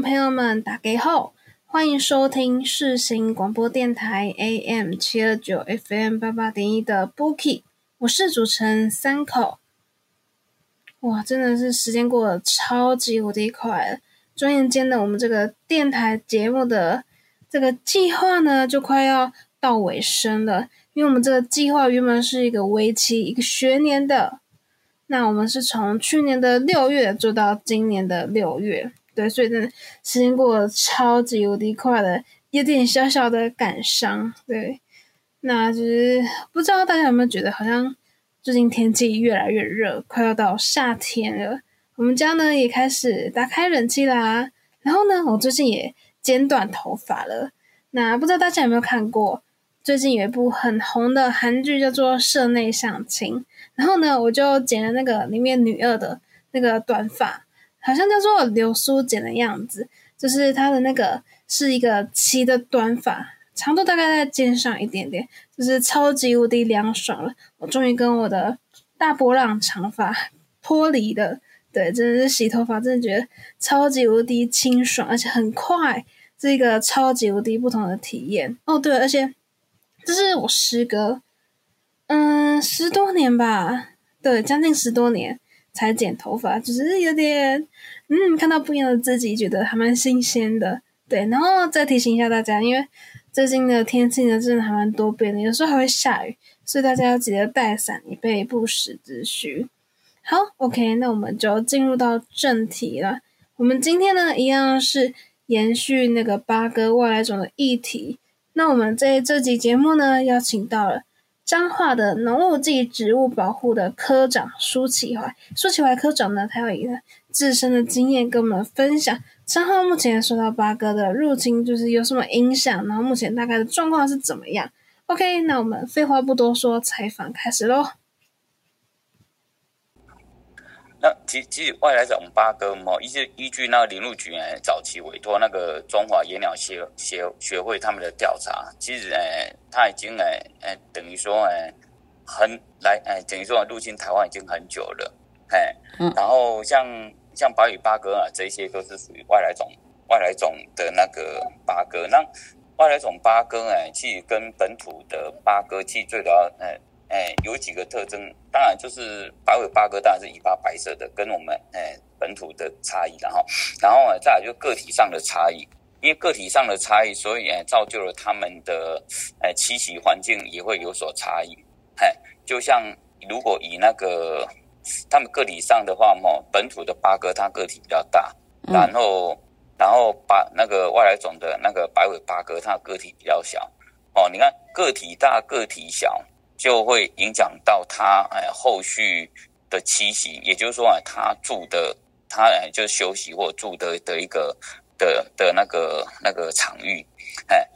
朋友们，打给后，欢迎收听世新广播电台 AM 七二九 FM 八八点一的 Bookie，我是主持人三口。哇，真的是时间过得超级无敌快了，转眼间呢，我们这个电台节目的这个计划呢，就快要到尾声了。因为我们这个计划原本是一个为期一个学年的，那我们是从去年的六月做到今年的六月，对，所以真的时间过得超级无敌快的，有点小小的感伤，对。那就是不知道大家有没有觉得，好像最近天气越来越热，快要到夏天了。我们家呢也开始打开冷气啦，然后呢，我最近也剪短头发了。那不知道大家有没有看过？最近有一部很红的韩剧叫做《社内相亲》，然后呢，我就剪了那个里面女二的那个短发，好像叫做流苏剪的样子，就是它的那个是一个齐的短发，长度大概在肩上一点点，就是超级无敌凉爽了。我终于跟我的大波浪长发脱离了，对，真的是洗头发，真的觉得超级无敌清爽，而且很快，是一个超级无敌不同的体验。哦，对，而且。这是我师哥，嗯，十多年吧，对，将近十多年才剪头发，只是有点，嗯，看到不一样的自己，觉得还蛮新鲜的，对。然后再提醒一下大家，因为最近的天气呢，真的还蛮多变的，有时候还会下雨，所以大家要记得带伞，以备不时之需。好，OK，那我们就进入到正题了。我们今天呢，一样是延续那个八哥外来种的议题。那我们在这集节目呢，邀请到了彰化的农务暨植物保护的科长舒启怀。舒启怀科长呢，他有一个自身的经验跟我们分享。三号目前受到八哥的入侵，就是有什么影响？然后目前大概的状况是怎么样？OK，那我们废话不多说，采访开始喽。那其其实外来种八哥嘛，依据依据那个林路局呢早期委托那个中华野鸟协协学会他们的调查，其实哎他已经哎哎等于说哎很来哎等于说入侵台湾已经很久了，哎，然后像像白尾八哥啊这些都是属于外来种外来种的那个八哥，那外来种八哥诶其实跟本土的八哥其实最主要诶。哎，有几个特征，当然就是白尾八哥，当然是尾巴白色的，跟我们哎本土的差异，然后，然后啊再来就个体上的差异，因为个体上的差异，所以哎造就了他们的哎栖息环境也会有所差异。哎，就像如果以那个他们个体上的话，嘛，本土的八哥它个体比较大，然后然后把那个外来种的那个白尾八哥，它个体比较小。哦，你看个体大个体小。就会影响到它哎后续的栖息，也就是说啊，它住的它哎就休息或住的的一个的的那个那个场域，哎。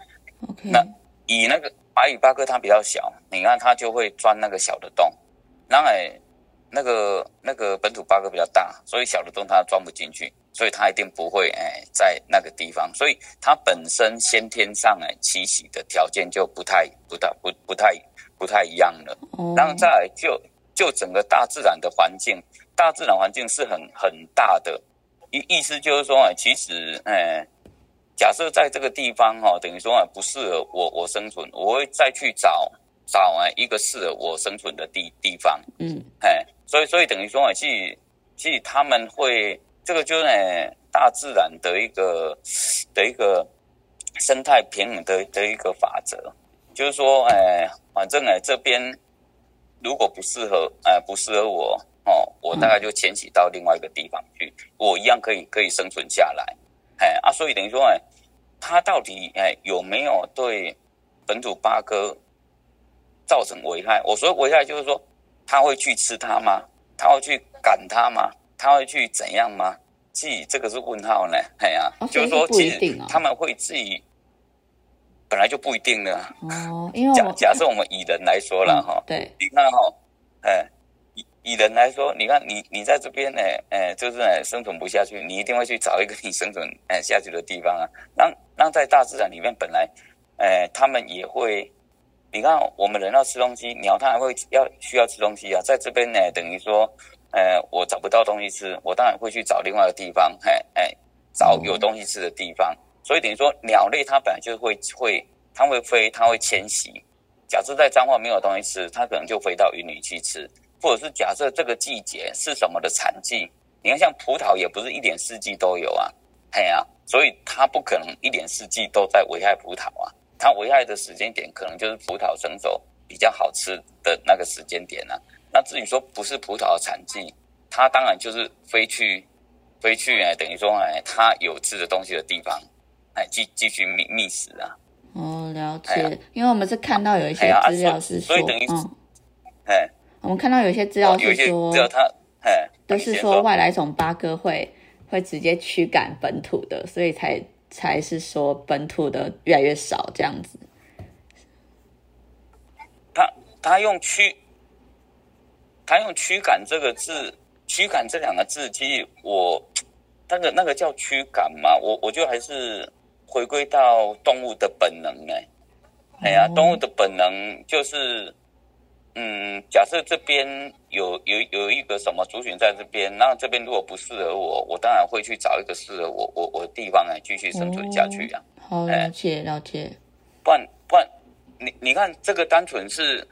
那以那个白尾八哥它比较小，你看它就会钻那个小的洞，然后哎那个那个本土八哥比较大，所以小的洞它装不进去，所以它一定不会哎在那个地方，所以它本身先天上哎栖息的条件就不太不太不不太。不太一样了，然后再来就就整个大自然的环境，大自然环境是很很大的，意意思就是说啊，其实，哎，假设在这个地方哈，等于说啊不适合我我生存，我会再去找找啊一个适合我生存的地地方，嗯，哎，所以所以等于说啊，其实其实他们会这个就是呢大自然的一个的一个生态平衡的的一个法则，就是说，哎，反正哎这边如果不适合，哎不适合我哦，我大概就迁徙到另外一个地方去，我一样可以可以生存下来，哎啊，所以等于说，哎，它到底哎有没有对本土八哥造成危害？我说危害就是说，他会去吃它吗？他会去赶它吗？他会去怎样吗？自己这个是问号呢？哎呀，就是说，其实他们会自己本来就不一定的哦。因为假假设我们以人来说了哈，对，你看哈，哎，以以人来说，你看你你在这边呢，哎，就是生存不下去，你一定会去找一个你生存哎下去的地方啊。让让在大自然里面本来，哎，他们也会，你看我们人要吃东西，鸟它还会要需要吃东西啊，在这边呢，等于说。呃，我找不到东西吃，我当然会去找另外一个地方，嘿，哎，找有东西吃的地方。所以等于说，鸟类它本来就会会，它会飞，它会迁徙。假设在彰化没有东西吃，它可能就飞到云里去吃，或者是假设这个季节是什么的产季，你看像葡萄也不是一年四季都有啊，嘿啊，所以它不可能一年四季都在危害葡萄啊，它危害的时间点可能就是葡萄成熟比较好吃的那个时间点呢。那至于说不是葡萄的产季，它当然就是飞去，飞去哎，等于说哎，它有吃的东西的地方，哎，继继续觅觅食啊。哦，了解。因为我们是看到有一些资料是说，嗯，哎，我们看到有一些资料是说，只有它，哎，都是说外来种八哥会会直接驱赶本土的，所以才才是说本土的越来越少这样子。他他用驱。他用驱赶这个字，驱赶这两个字，其实我那个那个叫驱赶嘛，我我就还是回归到动物的本能哎，哎呀，动物的本能就是，嗯，假设这边有有有一个什么族群在这边，那这边如果不适合我，我当然会去找一个适合我我我的地方来继续生存下去呀。好，了解了解。不然不然，你你看这个单纯是。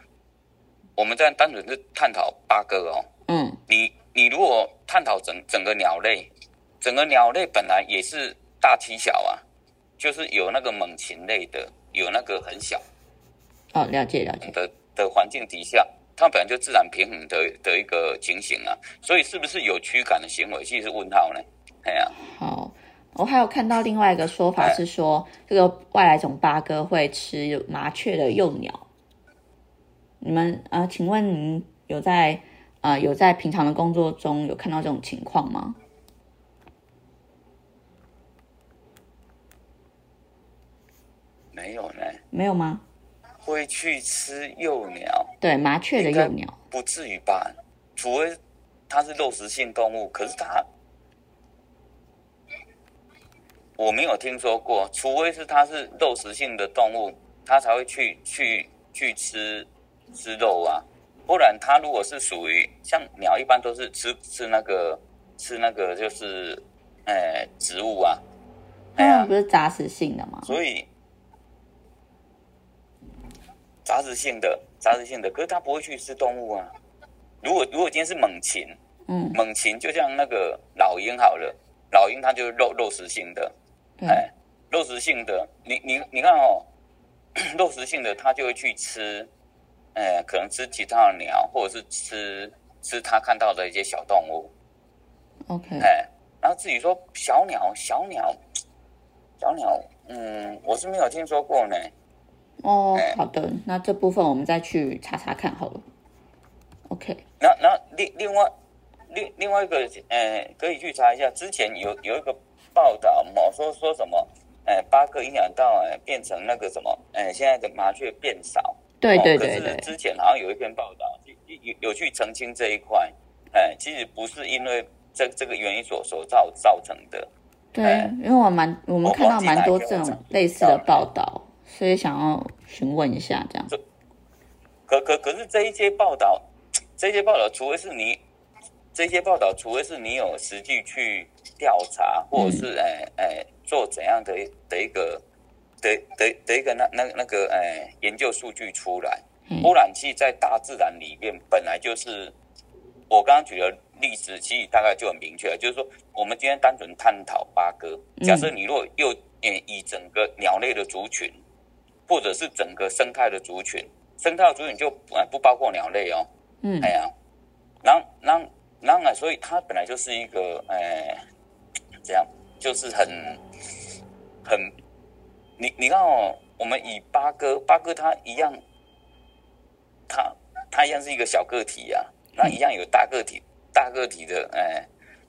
我们在单纯是探讨八哥哦，嗯，你你如果探讨整整个鸟类，整个鸟类本来也是大欺小啊，就是有那个猛禽类的，有那个很小，哦，了解了解的的环境底下，它本来就自然平衡的的一个情形啊，所以是不是有驱赶的行为，其实是问号呢？哎呀，好，我还有看到另外一个说法是说，这个外来种八哥会吃麻雀的幼鸟。你们呃，请问您有在呃有在平常的工作中有看到这种情况吗？没有呢。没有吗？会去吃幼鸟？对，麻雀的幼鸟。不至于吧？除非它是肉食性动物，可是它我没有听说过。除非是它是肉食性的动物，它才会去去去吃。吃肉啊，不然它如果是属于像鸟，一般都是吃吃那个吃那个就是，呃，植物啊。它不是杂食性的吗？所以杂食性的杂食性的，可是它不会去吃动物啊。如果如果今天是猛禽，嗯，猛禽就像那个老鹰好了，老鹰它就是肉肉食性的，哎，肉食性的，你你你看哦，肉食性的它就会去吃。哎，可能吃其他的鸟，或者是吃吃它看到的一些小动物。OK。哎，然后至于说小鸟，小鸟，小鸟，嗯，我是没有听说过呢。哦，好的，那这部分我们再去查查看好了。OK。那那另另外另另外一个，呃，可以去查一下，之前有有一个报道嘛，说说什么，呃，八个营养到呃变成那个什么，呃，现在的麻雀变少。对对对对，之前好像有一篇报道，有有去澄清这一块，哎，其实不是因为这这个原因所所造造成的。对，因为我蛮我们看到蛮多这种类似的报道，所以想要询问一下这样。可可可是这一些报道，这些报道，除非是你这些报道，除非是你有实际去调查，或者是哎哎做怎样的的一个。的的的一个那那那个呃研究数据出来，污染气在大自然里面本来就是，我刚刚举的例子，其实大概就很明确了，就是说我们今天单纯探讨八哥，假设你若又嗯以整个鸟类的族群，或者是整个生态的族群，生态的族群就呃不包括鸟类哦。嗯。哎呀，然后然后然后呢，所以它本来就是一个呃，这样就是很很，你你看哦，我们以八哥八哥它一样，它它一样是一个小个体呀、那一样有大个体大个体的呃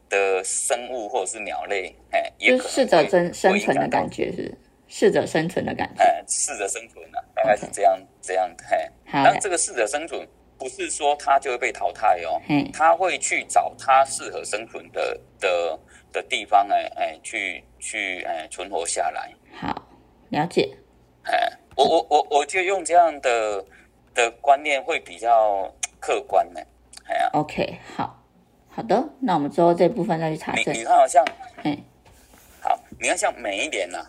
的生物或者是鸟类，哎，也就可能是适者会生生存的感觉是适者生存的感觉。哎，适者生存啊，大概是这样这样，嘿。好然后这个适者生存不是说它就会被淘汰哦，嘿，它会去找它适合生存的的的地方，哎哎，去去哎存活下来。好，了解。哎，我我我我就用这样的的观念会比较客观呢。哎呀，OK，好，好的，那我们之后这部分再去查你证。你看好像嗯，好，你看像每一年呐、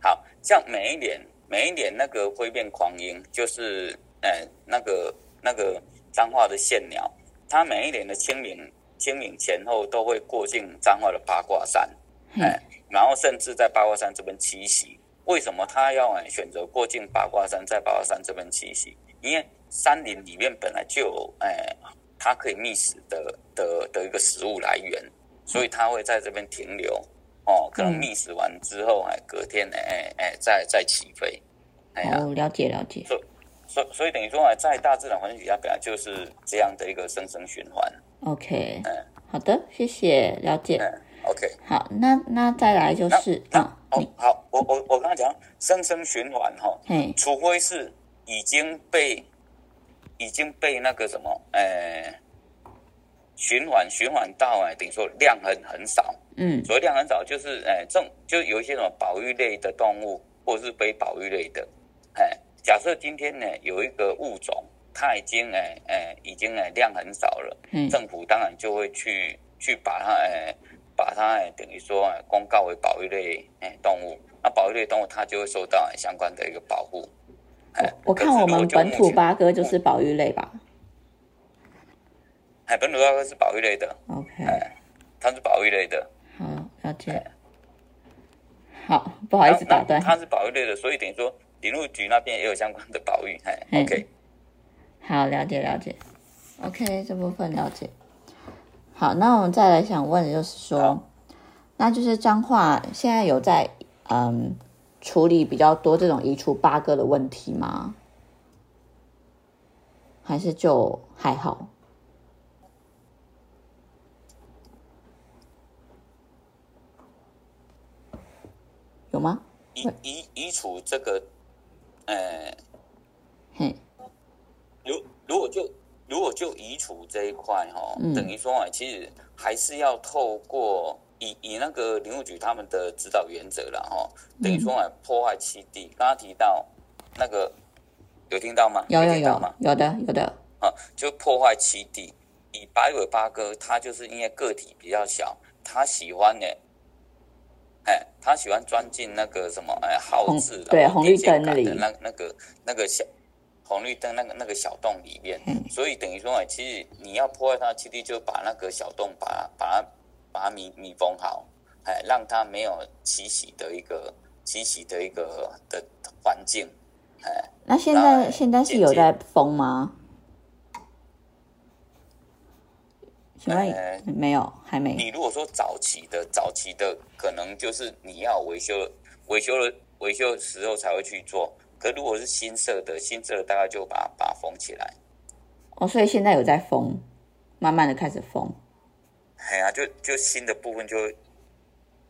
好像每一年每一年那个灰变狂鹰，就是呃那个那个彰化的县鸟，它每一年的清明清明前后都会过境彰化的八卦山，嘿哎，然后甚至在八卦山这边栖息。为什么它要哎选择过境八卦山，在八卦山这边栖息？因为山林里面本来就有哎它可以觅食的的的一个食物来源，所以它会在这边停留。哦，可能嗯觅食完之后，哎，隔天哎哎哎再再起飞。哎呀，哦，了解了解。所所以等于说啊，在大自然环境底下，本来就是这样的一个生生循环。OK，嗯好的，谢谢，了解。嗯，OK。好，那那再来就是，那嗯，哦，好，我我我刚刚讲生生循环哈、嗯，除非是已经被已经被那个什么，呃，循环循环到哎，等于说量很很少。嗯。所谓量很少，就是哎，这种就有一些什么保育类的动物，或者是非保育类的，哎，假设今天呢有一个物种，它已经哎哎已经哎量很少了，嗯政府当然就会去去把它哎把它哎等于说哎公告为保育类哎动物，那保育类动物它就会受到哎相关的一个保护。哎，我看我们本土八哥就是保育类吧哎本土大哥是保育类的，？OK，它是保育类的，好，了解。好，不好意思打断。它是保育类的，所以等于说林务局那边也有相关的保育。哎嗯，OK。好，了解了解。OK，这部分了解。好，那我们再来想问的就是说，那就是彰化现在有在嗯处理比较多这种移除八哥的问题吗？还是就还好？有吗？移移移除这个，呃，嘿，如如果就如果就移除这一块哈、嗯等于说啊，其实还是要透过以以那个林务局他们的指导原则了哈、等于说啊，破坏栖地，刚刚提到那个有听到吗？有有有吗？有的有的，啊，就破坏栖地。以白尾八哥，它就是因为个体比较小，它喜欢呢，哎，他喜欢钻进那个什么，哎，耗红子对红绿灯那里杆的那那个那个小红绿灯那个那个小洞里面，嗯。所以等于说，哎，其实你要破坏它的栖地，就把那个小洞把它把它把它密密封好，哎，让它没有栖息的一个栖息的一个的环境，哎，那现那在现在是有在封吗？呃没有，还没。你如果说早期的，早期的可能就是你要维修，维修了维修的时候才会去做。可如果是新设的，新设的大概就把它把它封起来。哦，所以现在有在封，慢慢的开始封。哎呀、就就新的部分就，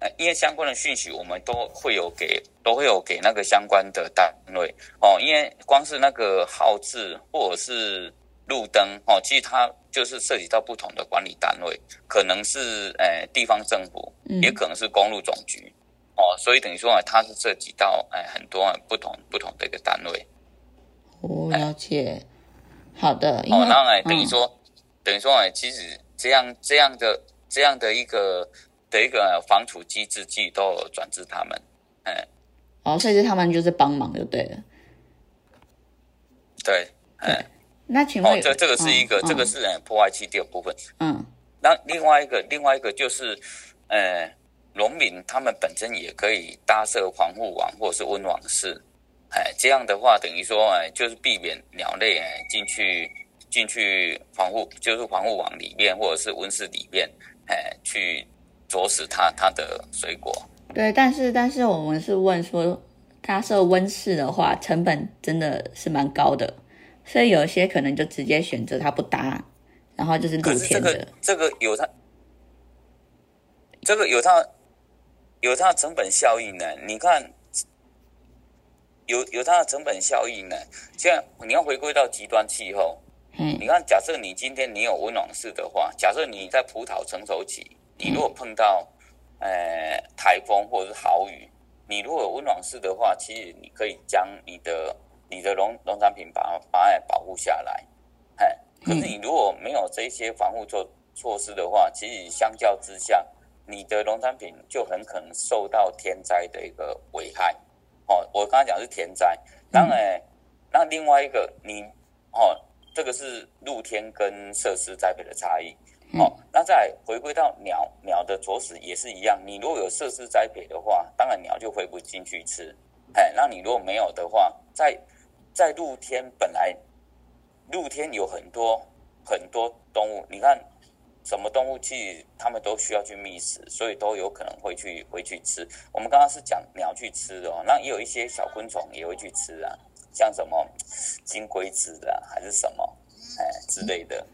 呃，因为相关的讯息我们都会有给，都会有给那个相关的单位哦。因为光是那个号志或者是路灯哦，其实它就是涉及到不同的管理单位，可能是呃地方政府，嗯。也可能是公路总局。哦，所以等于说啊，它是涉及到哎、很多不同不同的一个单位哦，了解。好的，因哦为，那哎等于嗯说，等于说哎，其实这样这样的这样的一个的一个防处机制，其实都有转至他们，哎，哦，所以是他们就是帮忙就对了。对，哎，那请问，哦这这个是一个，嗯这个是哎破坏气地的部分。嗯那另外一个，另外一个就是，呃，农民他们本身也可以搭设防护网或者是温网室，哎，这样的话等于说哎，就是避免鸟类哎进去进去防护，就是防护网里面或者是温室里面，哎，去啄食它它的水果。对，但是但是我们是问说，搭设温室的话，成本真的是蛮高的，所以有些可能就直接选择它不搭，然后就是露可是这。个这个有它，这个有它有它的成本效应呢。你看，有有它的成本效应呢。现在你要回归到极端气候，嗯你看，假设你今天你有温暖室的话，假设你在葡萄成熟期，你如果碰到呃台风或者是豪雨，你如果有温暖室的话，其实你可以将你的你的农农产品把它把它保护下来，哎，可是你如果没有这些防护措措施的话，其实相较之下，你的农产品就很可能受到天灾的一个危害。哦，我刚才讲的是天灾，当然，那另外一个你哦，这个是露天跟设施栽培的差异。哦，那再回归到鸟鸟的啄食也是一样，你如果有设施栽培的话，当然鸟就回不进去吃。哎，那你如果没有的话，在在露天本来露天有很多很多动物，你看什么动物去它们都需要去觅食，所以都有可能会去会去吃。我们刚刚是讲鸟去吃的哦，那也有一些小昆虫也会去吃啊，像什么金龟子啊，还是什么哎之类的。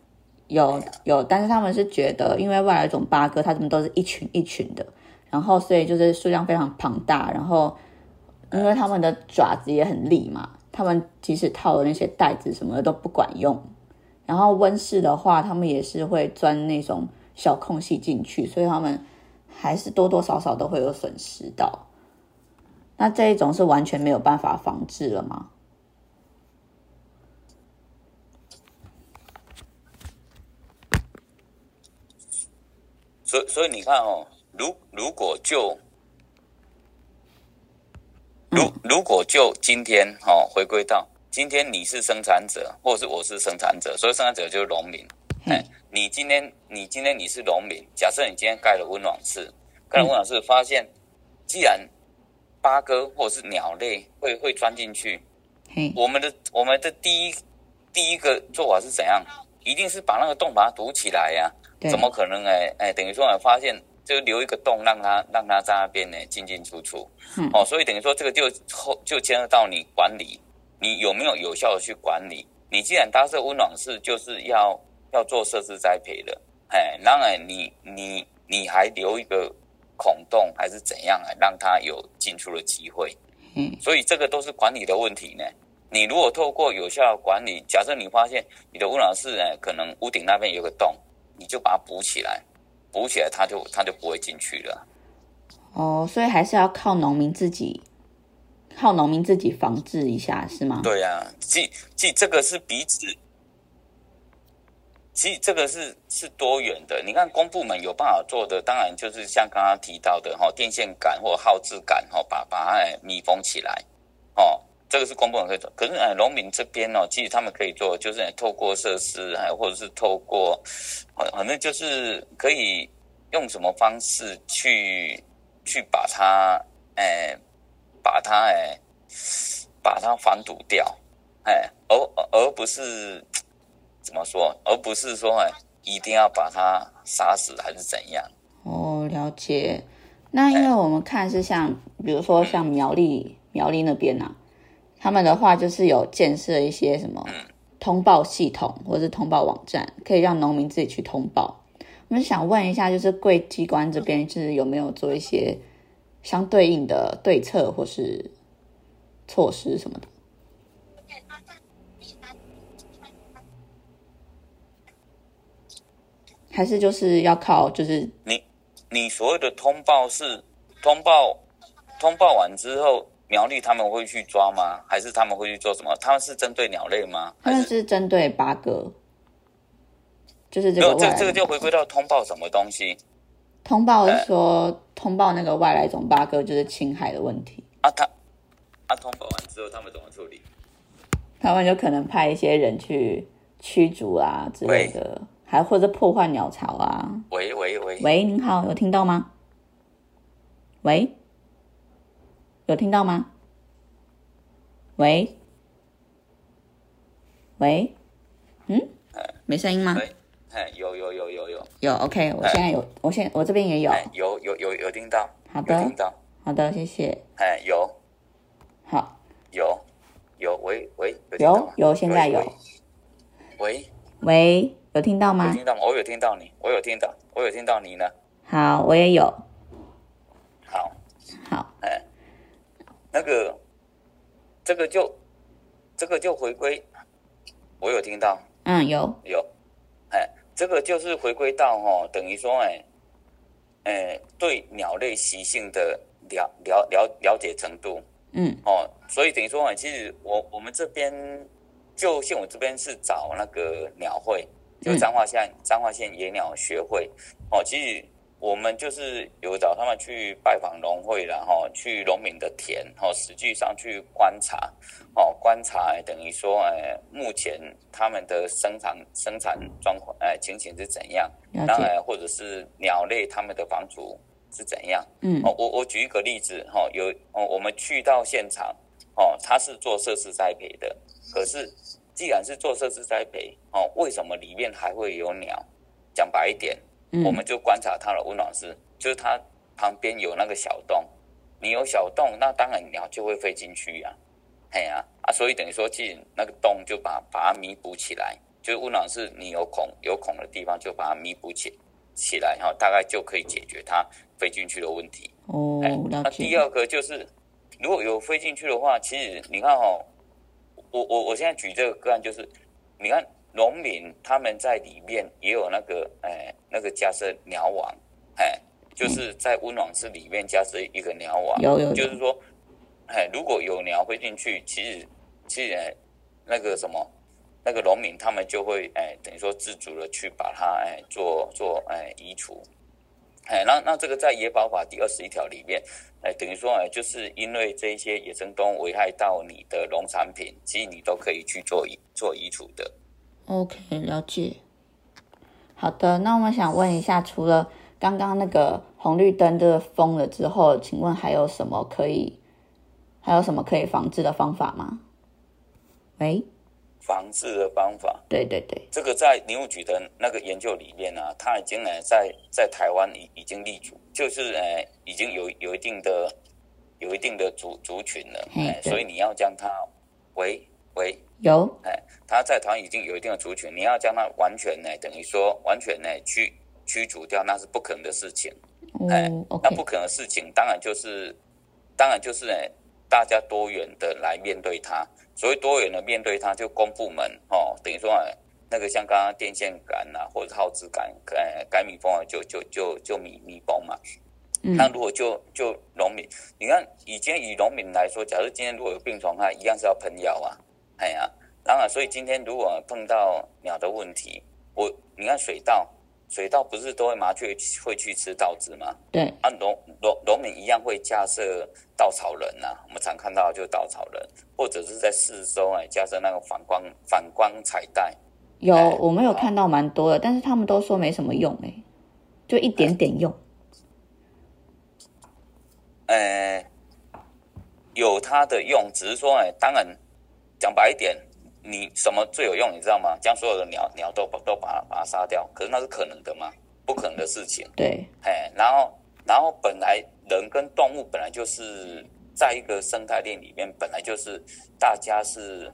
有有，但是他们是觉得，因为外来种八哥，它们都是一群一群的，然后所以就是数量非常庞大，然后因为它们的爪子也很利嘛，他们即使套了那些袋子什么的都不管用。然后温室的话，他们也是会钻那种小空隙进去，所以他们还是多多少少都会有损失到。那这一种是完全没有办法防治了吗？所所以你看哦，如如果就如如果就今天哦，回归到今天你是生产者，或者是我是生产者，所以生产者就是农民。哎，你今天你今天你是农民，假设你今天盖了温暖室，盖了温暖室，发现既然八哥或者是鸟类会会钻进去，嘿，我们的我们的第一第一个做法是怎样？一定是把那个洞把它堵起来呀、对怎么可能哎哎？等于说我发现就留一个洞，让它让它在那边呢进进出出。嗯哦，所以等于说这个就后就牵涉到你管理，你有没有有效的去管理？你既然搭设温暖室，就是要要做设施栽培的，哎，当然你你你还留一个孔洞，还是怎样啊？让它有进出的机会。嗯，所以这个都是管理的问题呢。你如果透过有效的管理，假设你发现你的温暖室呢，可能屋顶那边有个洞，你就把它补起来，补起来它就它就不会进去了。哦，所以还是要靠农民自己，靠农民自己防治一下，是吗？对呀、即即这个是彼此，其实这个是是多元的。你看公部门有办法做的，当然就是像刚刚提到的哈，电线杆或耗资杆哈，把把它哎密封起来，哦，这个是公部门可以做。可是哎，农民这边哦，其实他们可以做，就是哎透过设施，还或者是透过，反反正就是可以用什么方式去去把它哎把它哎把它防堵掉，哎，而而不是怎么说，而不是说哎一定要把它杀死还是怎样。哦，了解。那因为我们看是像，比如说像苗栗苗栗那边啊，他们的话就是有建设一些什么通报系统或者是通报网站，可以让农民自己去通报。我们想问一下，就是贵机关这边就是有没有做一些相对应的对策或是措施什么的？还是就是要靠就是你你所谓的通报是通报通报完之后，苗栗他们会去抓吗？还是他们会去做什么？他们是针对鸟类吗？他们是是针对八哥，就是这个外来这个就回归到通报什么东西通报是说通报那个外来种八哥就是侵害的问题，啊？他啊通报完之后，他们怎么处理？他们就可能派一些人去驱逐啊之类的，还或者破坏鸟巢啊。喂喂喂，喂，您好，有听到吗？喂，有听到吗？喂，喂，嗯，没声音吗？有有有有有，有，OK，我现在有，我现我这边也有。哎，有有有有听到，好的。听到，好的，谢谢。哎，有。好，有。有，喂喂，有有有，现在有。喂，喂，有听到吗？听到吗？我有听到你，我有听到，我有听到你呢。好，我也有。好，好，哎，那个，这个就这个就回归，我有听到，嗯，有，有，哎，这个就是回归到哦、等于说哎，哎，对鸟类习性的了了了了解程度。嗯。哦，所以等于说哎，其实我我们这边就像我这边是找那个鸟会，就嗯。彰化县彰化县野鸟学会。哦，其实。我们就是有找他们去拜访农会然后去农民的田，哦，实际上去观察，哦，观察等于说，呃，目前他们的生产生产状况，呃，情形是怎样？然，或者是鸟类他们的房主是怎样？嗯哦，我我举一个例子，哈、哦，有哦，我们去到现场，哦，他是做设施栽培的，可是既然是做设施栽培，哦，为什么里面还会有鸟？讲白一点，嗯我们就观察它的温暖室，就是它旁边有那个小洞，你有小洞，那当然鸟就会飞进去呀、嘿呀啊，所以等于说，进那个洞就把把它弥补起来，就是温暖室你有孔有孔的地方就把它弥补起起来，哈、大概就可以解决它飞进去的问题。哦那第。二个就是，如果有飞进去的话，其实你看哦，我我我现在举这个个案就是，你看农民他们在里面也有那个哎那个加设鸟网，哎，就是在温网室里面加设一个鸟网，有有有就是说，哎，如果有鸟飞进去，其实其实哎那个什么。那个农民他们就会哎，等于说自主的去把它哎做做哎移除，哎，那那这个在野保法第二十一条里面，哎，等于说哎，就是因为这一些野生动物危害到你的农产品，其实你都可以去做移做移除的。OK，了解。好的，那我们想问一下，除了刚刚那个红绿灯这个封了之后，请问还有什么可以，还有什么可以防治的方法吗？喂，防治的方法，对对对，这个在林务局的那个研究里面呢、啊，它已经呢在在台湾已已经立足，就是呃已经有有一定的有一定的族族群了，哎，所以你要将它为为有，哎，他在台湾已经有一定的族群，你要将它完全呢，等于说完全呢驱驱逐掉，那是不可能的事情。哎那不可能的事情，当然就是，当然就是呢，大家多元的来面对它。所谓多元的面对它，就公部门哦，等于说呢，那个像刚刚电线杆啊，或者耗资杆，呃，改密封啊，就就就就米米崩嘛。嗯那如果就就农民，你看以前以农民来说，假如今天如果有病虫害，一样是要喷药啊，哎呀、当然，所以今天如果碰到鸟的问题，我你看水稻，水稻不是都会麻雀会去吃稻子吗？对，啊，农农农民一样会架设稻草人呐、我们常看到就是稻草人，或者是在四周哎架设那个反光反光彩带。有哎我们有看到蛮多的，但是他们都说没什么用哎，就一点点用。呃，有它的用，只是说哎，当然讲白一点，你什么最有用，你知道吗？将所有的鸟鸟都把都把它把它杀掉，可是那是可能的吗？不可能的事情。对，哎，然后然后本来人跟动物本来就是在一个生态链里面，本来就是大家是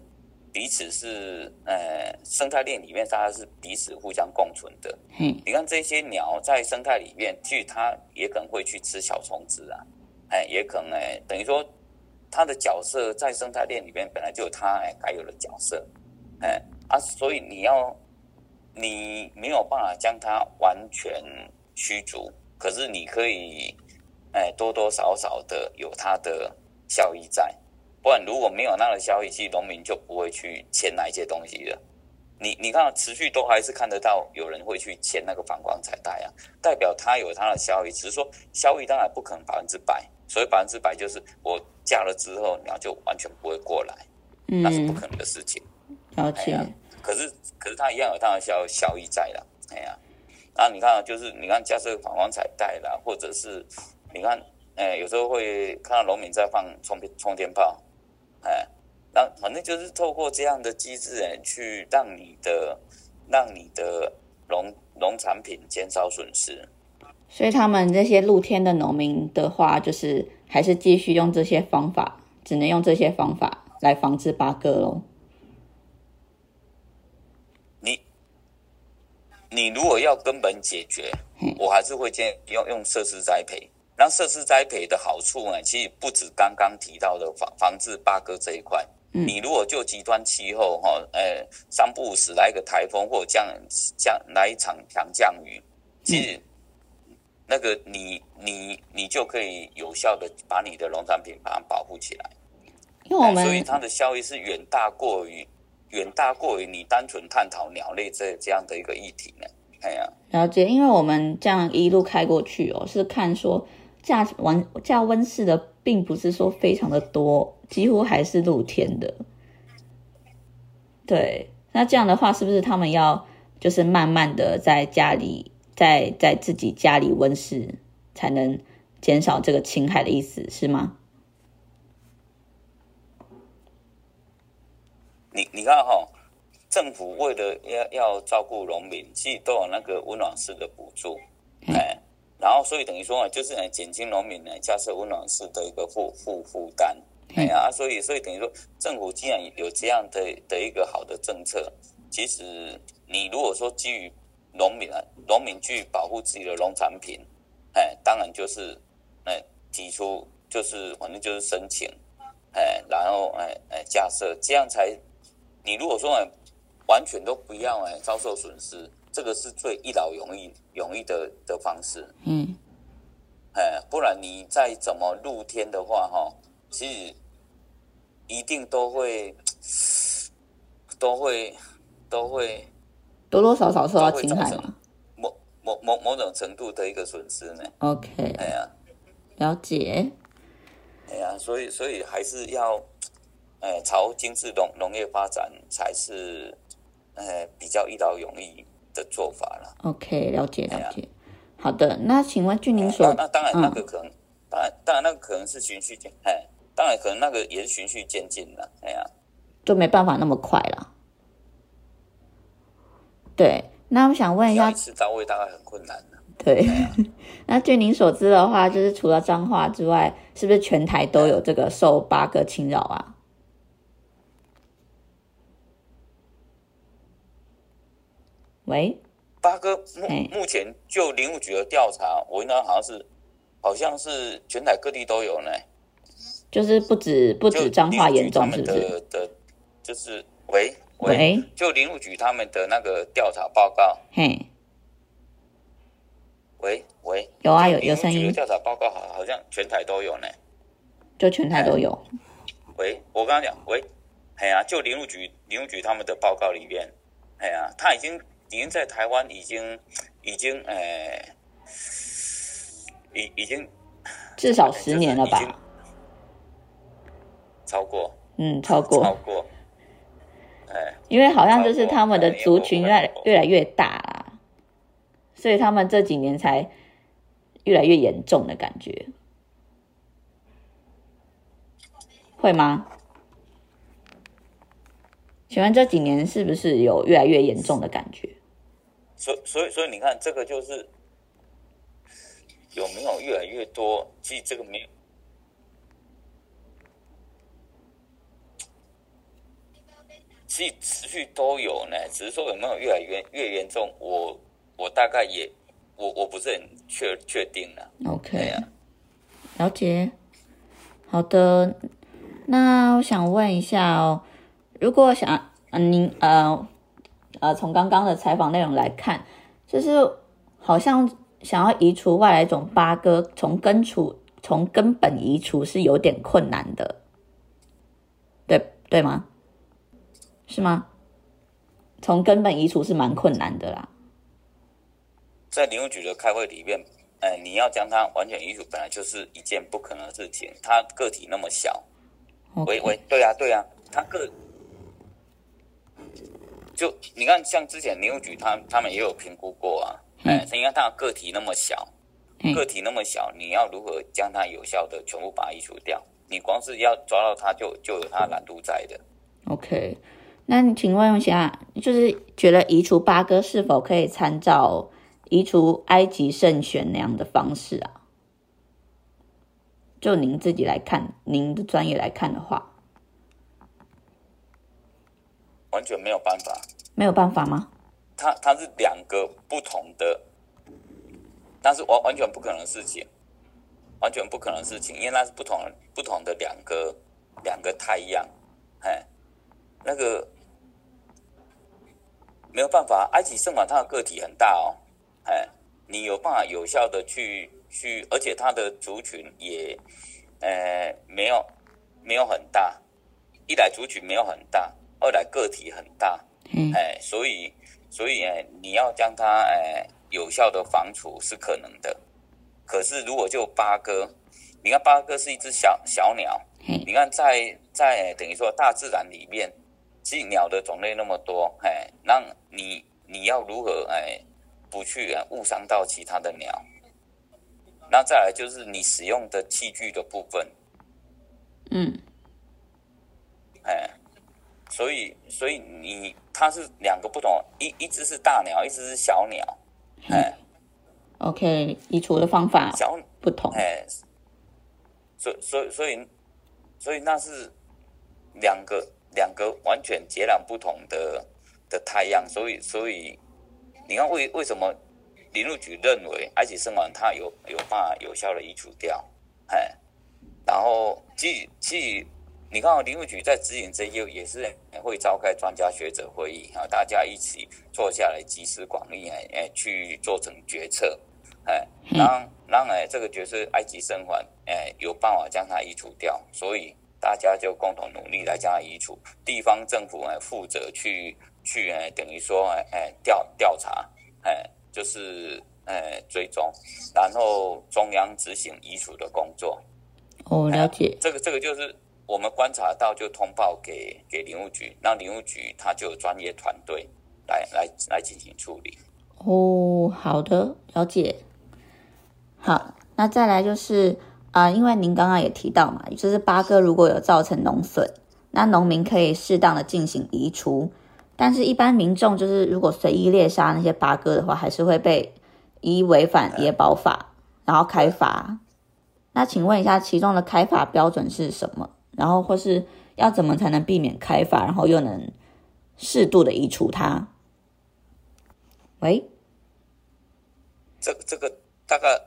彼此是呃生态链里面大家是彼此互相共存的。嗯，你看这些鸟在生态里面，其实它也可能会去吃小虫子啊，哎，也可能哎，等于说他的角色在生态链里面本来就有他哎该有的角色，哎啊，所以你要你没有办法将它完全驱逐，可是你可以哎多多少少的有它的效益在，不然如果没有那个效益，其实农民就不会去签那一些东西了。你你看，持续都还是看得到有人会去签那个反光彩带啊，代表它有它的效益，只是说效益当然不可能百分之百，所以百分之百就是我嫁了之后鸟就完全不会过来，那是不嗯，可能的事情。了解可是可是它一样有它的效效益在啦，哎呀，那你看啊就是你看架设反光彩带啦，或者是你看哎，有时候会看到农民在放充充天炮，哎，那反正就是透过这样的机制，哎，去让你的让你的农农产品减少损失。所以他们这些露天的农民的话，就是还是继续用这些方法，只能用这些方法来防治八哥喽。你你如果要根本解决，我还是会建议用用设施栽培。那设施栽培的好处呢，其实不止刚刚提到的防防治八哥这一块。你如果就极端气候哈，呃，三不五时来一个台风或降降来一场强降雨，其实。那个你你你就可以有效的把你的农产品把它保护起来，因为我们所以它的效益是远大过于远大过于你单纯探讨鸟类这这样的一个议题呢。哎呀，了解，因为我们这样一路开过去哦，是看说架温架温室的并不是说非常的多，几乎还是露天的。对，那这样的话是不是他们要就是慢慢的在家里？在在自己家里温室，才能减少这个侵害的意思是吗？你你看哈，政府为了要要照顾农民，其实都有那个温暖式的补助，哎，然后所以等于说啊，就是呢减轻农民呢架设温暖式的一个负负负担，哎呀，所以所以等于说政府既然有这样的的一个好的政策，其实你如果说基于农民啊，农民去保护自己的农产品，哎，当然就是，哎，提出就是反正就是申请，哎，然后哎哎架设，这样才，你如果说哎完全都不要哎遭受损失，这个是最一劳永逸永逸的的方式，嗯，哎，不然你再怎么露天的话哈，其实一定都会都会都会。多多少少受到侵害嘛，某某某某种程度的一个损失呢。OK，哎呀，了解。哎呀，所以所以还是要，哎，朝精致农农业发展才是，哎，比较一劳永逸的做法了。OK，了解了解。好的，那请问据您所，那当然那个可能，当然当然那个可能是循序渐，哎，当然可能那个也是循序渐进的。哎呀，就没办法那么快了。对，那我想问一下，一次到位大概很困难的。对，那据您所知的话，就是除了彰化之外，是不是全台都有这个受八哥侵扰啊？喂，八哥目目前就林务局的调查，我应该好像是，好像是全台各地都有呢。就是不止不止彰化严重，是不是？的，就是喂。喂，就林务局他们的那个调查报告。嘿，喂喂，有啊有有声音。调查报告好好像全台都有呢，就全台都有。喂，我刚刚讲，喂，哎呀，就林务局林务局他们的报告里面，哎呀，他已经已经在台湾已经已经诶，已已经至少十年了吧？超过，嗯，超过，超过。因为好像就是他们的族群越越来越大啦，所以他们这几年才越来越严重的感觉，会吗？请问这几年是不是有越来越严重的感觉？所所以所以你看，这个就是有没有越来越多？其实这个没其实持续都有呢，只是说有没有越来越越严重，我我大概也我我不是很确确定了。OK，啊了解。好的，那我想问一下哦，如果想嗯您呃呃从刚刚的采访内容来看，就是好像想要移除外来种八哥，从根除从根本移除是有点困难的，对对吗？是吗？从根本移除是蛮困难的啦。在林务局的开会里面，哎，你要将它完全移除，本来就是一件不可能的事情。它个体那么小，喂喂，对啊对啊，它个就你看，像之前林务局他他们也有评估过啊，哎，你看它个体那么小，嗯个体那么小，你要如何将它有效的全部把它移除掉？你光是要抓到它就就有它的难度在的。OK，那你请问一下，就是觉得移除八哥是否可以参照移除埃及圣选那样的方式啊？就您自己来看，您的专业来看的话，完全没有办法，没有办法吗？它它是两个不同的，但是完完全不可能的事情，完全不可能的事情，因为那是不同不同的两个两个太阳，哎，那个没有办法，埃及圣马它的个体很大哦，哎，你有办法有效的去去，而且它的族群也呃没有没有很大，一来族群没有很大，二来个体很大，嗯。哎，所以所以哎，你要将它哎有效的防除是可能的，可是如果就八哥，你看八哥是一只小小鸟，你看在在等于说大自然里面，其实鸟的种类那么多，哎，那你你要如何哎不去哎误伤到其他的鸟？那再来就是你使用的器具的部分，嗯。哎，所以所以你它是两个不同，一一只是大鸟，一只是小鸟，哎，，OK，移除的方法小不同，哎，所所以所以所以那是两个两个完全截然不同的的太阳，所以所以你看为为什么林务局认为埃及生丸它有有办法有效的移除掉，哎，然后其实其实你看哦林务局在指引这些也是会召开专家学者会议啊，大家一起坐下来集思广益，哎哎去做成决策，哎，让让哎这个角色埃及生还哎有办法将它移除掉，所以大家就共同努力来将它移除。地方政府哎负责去去哎等于说哎哎调调查哎就是哎追踪，然后中央执行移除的工作。哦，了解，这个这个就是我们观察到就通报给给林务局，那林务局他就有专业团队来来来进行处理。哦，好的，了解。好，那再来就是啊、因为您刚刚也提到嘛，就是八哥如果有造成农损，那农民可以适当的进行移除，但是一般民众就是如果随意猎杀那些八哥的话，还是会被依违反野保法，然后开罚。那请问一下，其中的开罚标准是什么？然后或是要怎么才能避免开罚，然后又能适度的移除它？喂，这这个大概，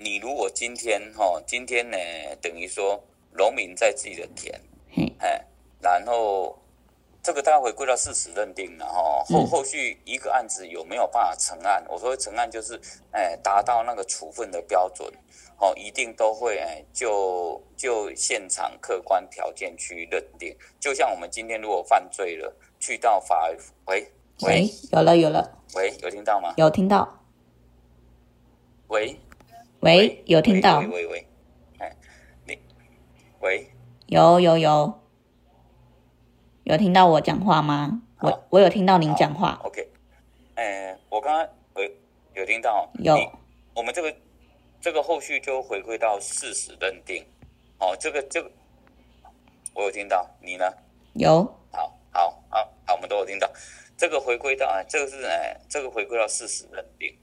你如果今天哈、今天呢，等于说农民在自己的田，嘿，哎，然后这个大家回归到事实认定了哈、后嗯后续一个案子有没有办法成案？我说成案就是，哎，达到那个处分的标准，哦，一定都会哎，就就现场客观条件去认定。就像我们今天如果犯罪了，去到法，喂喂喂，有了有了，喂，有听到吗？有听到，喂。喂，有听到？喂，喂喂，哎，你，喂，有有有，有听到我讲话吗？我我有听到您讲话，OK，哎，我刚刚有有听到，有。我们这个这个后续就回归到事实认定，哦，这个这个我有听到，你呢？有，好，好，好，好，我们都有听到。这个回归到，哎，这个是哎，这个回归到事实认定，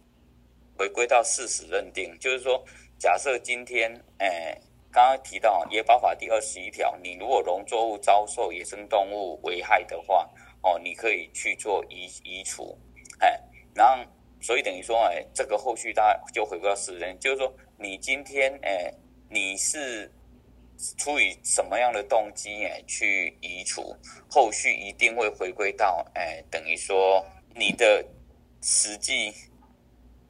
回归到事实认定，就是说，假设今天，哎，刚刚提到《野保法》第二十一条，你如果农作物遭受野生动物危害的话，哦，你可以去做移移除，哎，然后，所以等于说，哎，这个后续大家就回归到事实，就是说，你今天，哎，你是出于什么样的动机哎去移除，后续一定会回归到哎，等于说你的实际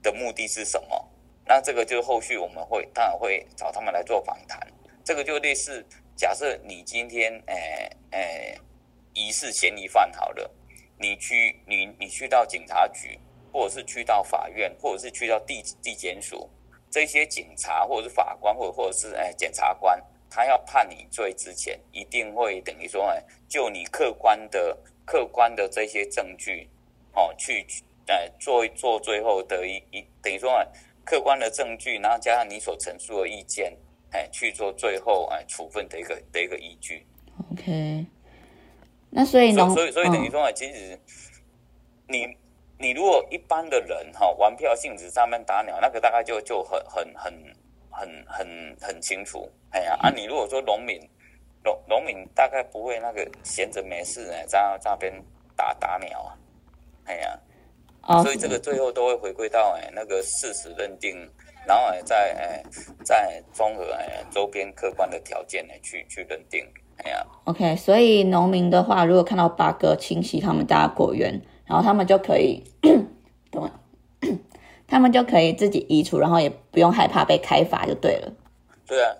的目的是什么？那这个就是后续我们会当然会找他们来做访谈。这个就类似，假设你今天诶诶疑似嫌疑犯好了，你去你你去到警察局，或者是去到法院，或者是去到地地检署，这些警察或者是法官或者或者是诶检察官，他要判你罪之前，一定会等于说，哎，就你客观的客观的这些证据，哦，去呃做做最后的一一等于说，啊，客观的证据，然后加上你所陈述的意见，哎，去做最后哎处分的一个的一个依据。OK，那所以呢所以所以等于嗯说啊，其实你你如果一般的人哈、玩票性质上面打鸟，那个大概就就很很很很很很清楚。哎呀，啊，你如果说农民农农民大概不会那个闲着没事哎，在在那边打打鸟啊。哎呀，哦所以这个最后都会回归到哎那个事实认定，然后哎再哎再综合哎周边客观的条件呢去去认定。哎呀，OK，所以农民的话，如果看到八哥侵袭他们家的果园，然后他们就可以，懂吗？他们就可以自己移除，然后也不用害怕被开罚，就对了。对啊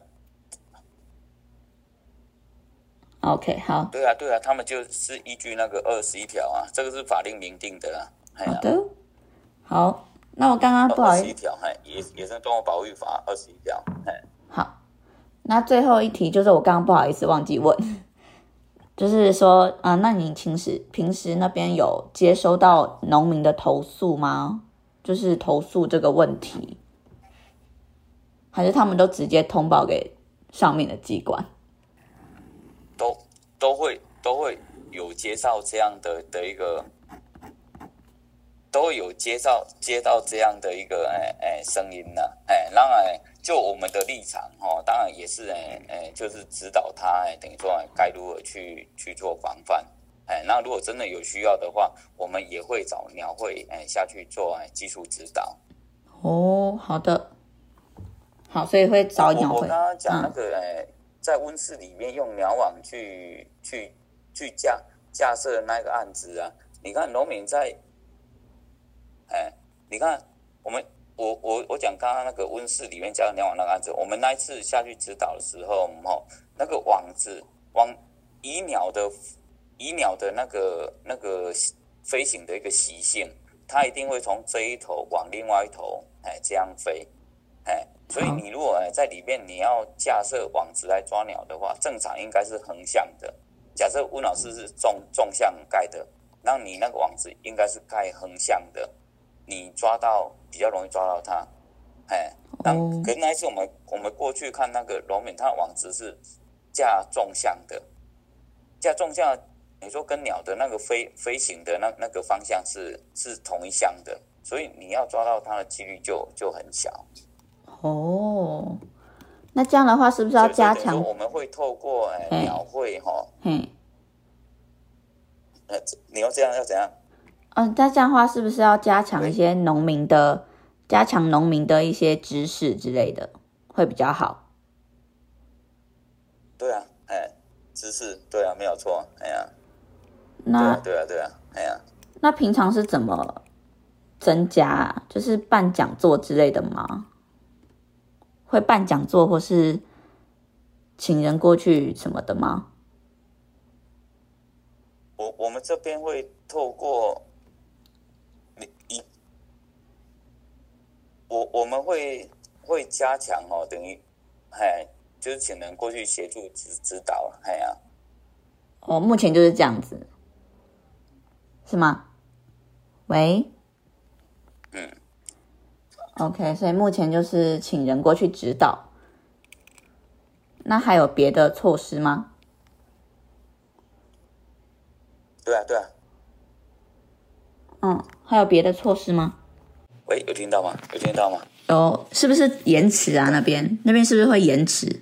，OK，好对啊，对啊，他们就是依据那个二十一条啊，这个是法令明定的啊。好的，好，那我刚刚不好意思，一条，哎，野野生动物保育法二十一条，哎，好，那最后一题就是我刚刚不好意思忘记问，就是说啊、那你平时平时那边有接收到农民的投诉吗？就是投诉这个问题，还是他们都直接通报给上面的机关？都都会都会有接到这样的的一个，都会有接到接到这样的一个哎哎声音呢、哎，当然就我们的立场哦，当然也是哎哎，就是指导他哎，等于说哎该如何去去做防范。哎，那如果真的有需要的话，我们也会找鸟会哎下去做哎技术指导。哦，好的，好，所以会找鸟会，我刚刚讲那嗯个，哎，在温室里面用鸟网去去去架架设那个案子啊，你看农民在，哎，你看我们我我我讲刚刚那个温室里面架鸟网那个案子，我们那一次下去指导的时候，哦，那个网子网以鸟的以鸟的那个那个飞行的一个习性，它一定会从这一头往另外一头，哎，这样飞。哎，所以你如果哎在里面你要架设网子来抓鸟的话，正常应该是横向的。假设温老师是纵纵向盖的，那你那个网子应该是盖横向的，你抓到比较容易抓到它。哎，那哦可是那一次我们我们过去看那个龙敏，它的网子是架纵向的，架纵向，你说跟鸟的那个飞飞行的那那个方向是是同一向的，所以你要抓到它的几率就就很小。哦，那这样的话是不是要加强？我们会透过呃嘿鸟会哈，嗯，呃，你要这样要怎样？嗯，那这样的话是不是要加强一些农民的，加强农民的一些知识之类的，会比较好？对啊，哎，知识，对啊，没有错，哎呀，对那啊，对啊，对啊，哎呀，那平常是怎么增加啊？就是办讲座之类的吗？会办讲座或是请人过去什么的吗？我我们这边会透过你一，我我们会会加强哦，等于，哎，就是请人过去协助指指导，哎呀，哦，目前就是这样子，是吗？喂，嗯，OK，所以目前就是请人过去指导。那还有别的措施吗？对啊，对啊，嗯，还有别的措施吗？喂，有听到吗？有听到吗？有，是不是延迟啊？那边那边是不是会延迟？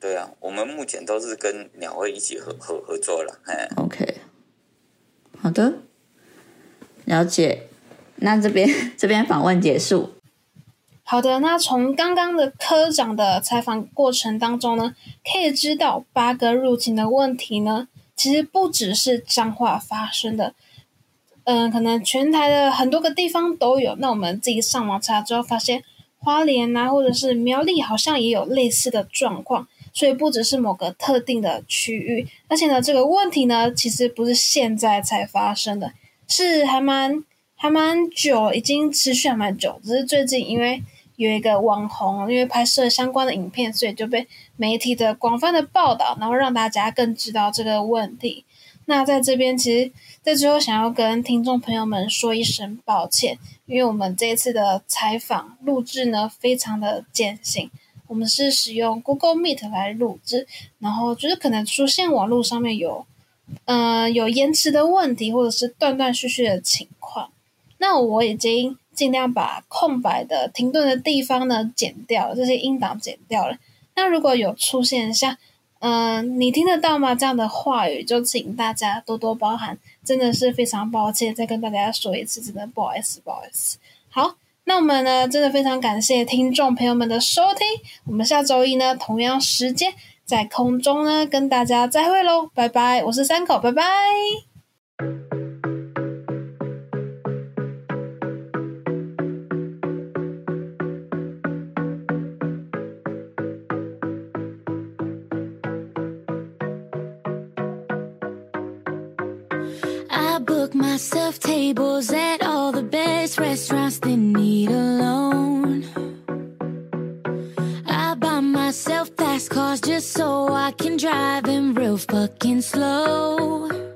对啊，我们目前都是跟鸟会一起合合合作了，哎，OK，好的，了解。那这边 这边访问结束。好的，那从刚刚的科长的采访过程当中呢，可以知道八哥入侵的问题呢，其实不只是彰化发生的，嗯、可能全台的很多个地方都有。那我们自己上网查之后，发现花莲啊，或者是苗栗，好像也有类似的状况。所以不只是某个特定的区域，而且呢，这个问题呢，其实不是现在才发生的，是还蛮还蛮久，已经持续还蛮久，只是最近因为有一个网红，因为拍摄相关的影片，所以就被媒体的广泛的报道，然后让大家更知道这个问题。那在这边，其实在最后想要跟听众朋友们说一声抱歉，因为我们这一次的采访录制呢，非常的艰辛。我们是使用 Google Meet 来录制，然后就是可能出现网络上面有，呃，有延迟的问题，或者是断断续续的情况。那我已经尽量把空白的、停顿的地方呢剪掉，这些音档剪掉了。那如果有出现像，嗯，你听得到吗？这样的话语，就请大家多多包涵，真的是非常抱歉，再跟大家说一次，真的不好意思，不好意思。好。那我们呢，真的非常感谢听众朋友们的收听。我们下周一呢，同样时间在空中呢，跟大家再会喽，拜拜！我是三口，拜拜。Myself tables at all the best restaurants that need a loan. I buy myself fast cars just so I can drive them real fucking slow.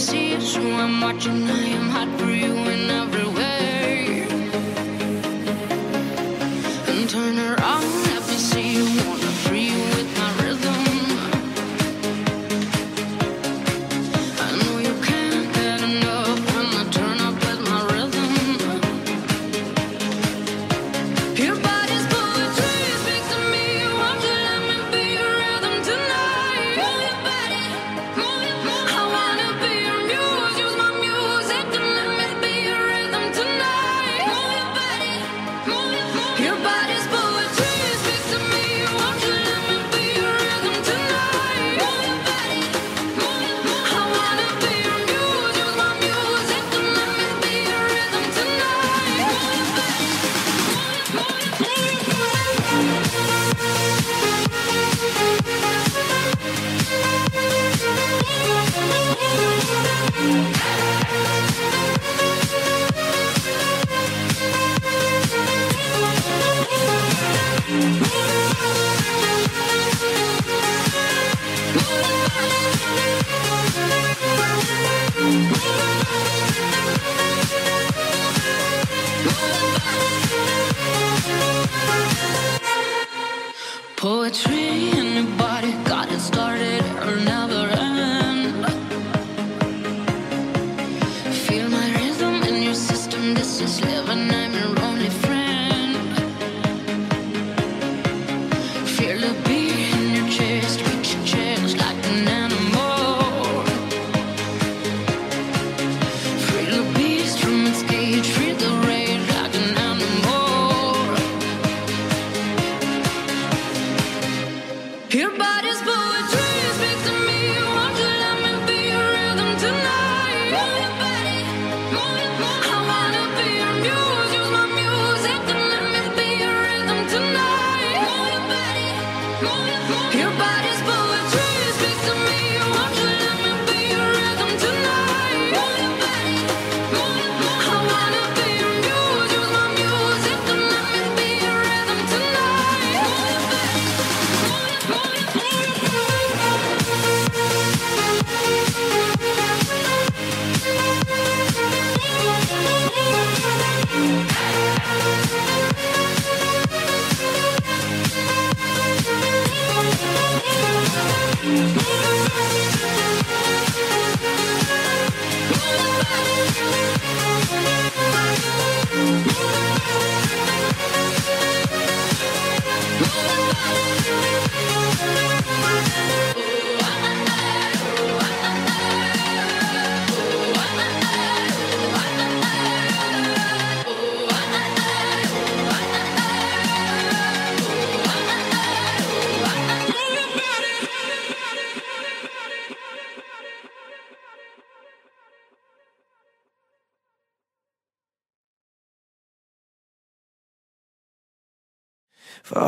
see it, so I'm watching. I am hot for you and every.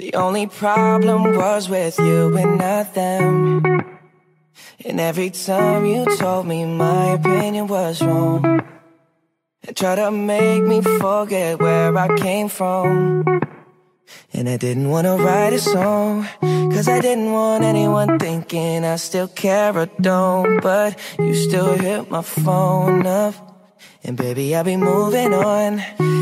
the only problem was with you and not them. And every time you told me my opinion was wrong, and tried to make me forget where I came from. And I didn't wanna write a song, cause I didn't want anyone thinking I still care or don't. But you still hit my phone up. And baby, I'll be moving on.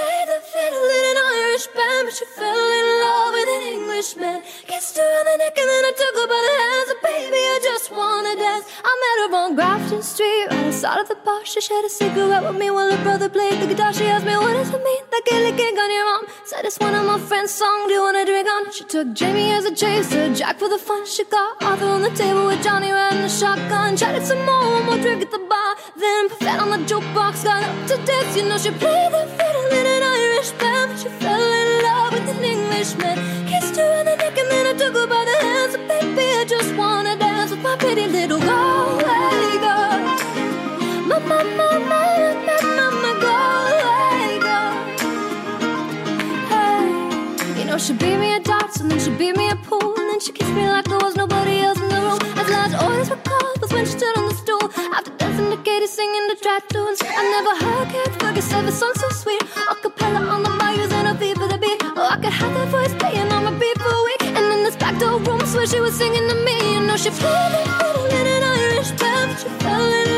played the fiddle in an Irish band, but she fell in love with an Englishman. Kissed her on the neck and then I took her by the hands. And baby, I just wanna dance. I met her on Grafton Street, right outside of the bar. She shared a cigarette with me while her brother played the guitar. She asked me, What does it mean? That gilly gig on your arm? Said it's one of my friend's song. Do you wanna drink on? She took Jamie as a chaser, Jack for the fun. She got Arthur on the table with Johnny riding the shotgun. Chatted some more, one more drink at the bar. Then put that on the jukebox, got up to dance. You know she played the fiddle in an Irish band, but she fell in love with an Englishman. Kissed her on the neck and then I took her by the hands. And baby, I just wanna dance with my pretty little Galway girl. My, my, my, my, my, my, my Galway girl. Hey, you know she beat me at darts and then she beat me at pool then she kissed me like there was nobody else in the room. As last orders were called was when she stood on the stool after dancing to Katie singing the track tunes. I never heard Kate Fergus ever sung so sweet. A cappella on the bayous and a beat for the beat. Oh, I could have that voice playing on my beat for a week. And in this back door room, swear she was singing to me. You know she played the fiddle in an Irish band, she fell in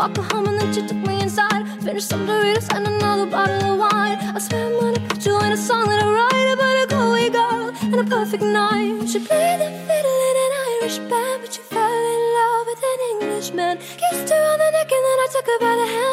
walked home and then she took me inside. Finished some Doritos and another bottle of wine. I gonna put you in a song that I write about a Galway girl and a perfect night. She played the fiddle in an Irish band, but she fell in love with an Englishman. Kissed her on the neck and then I took her by the hands.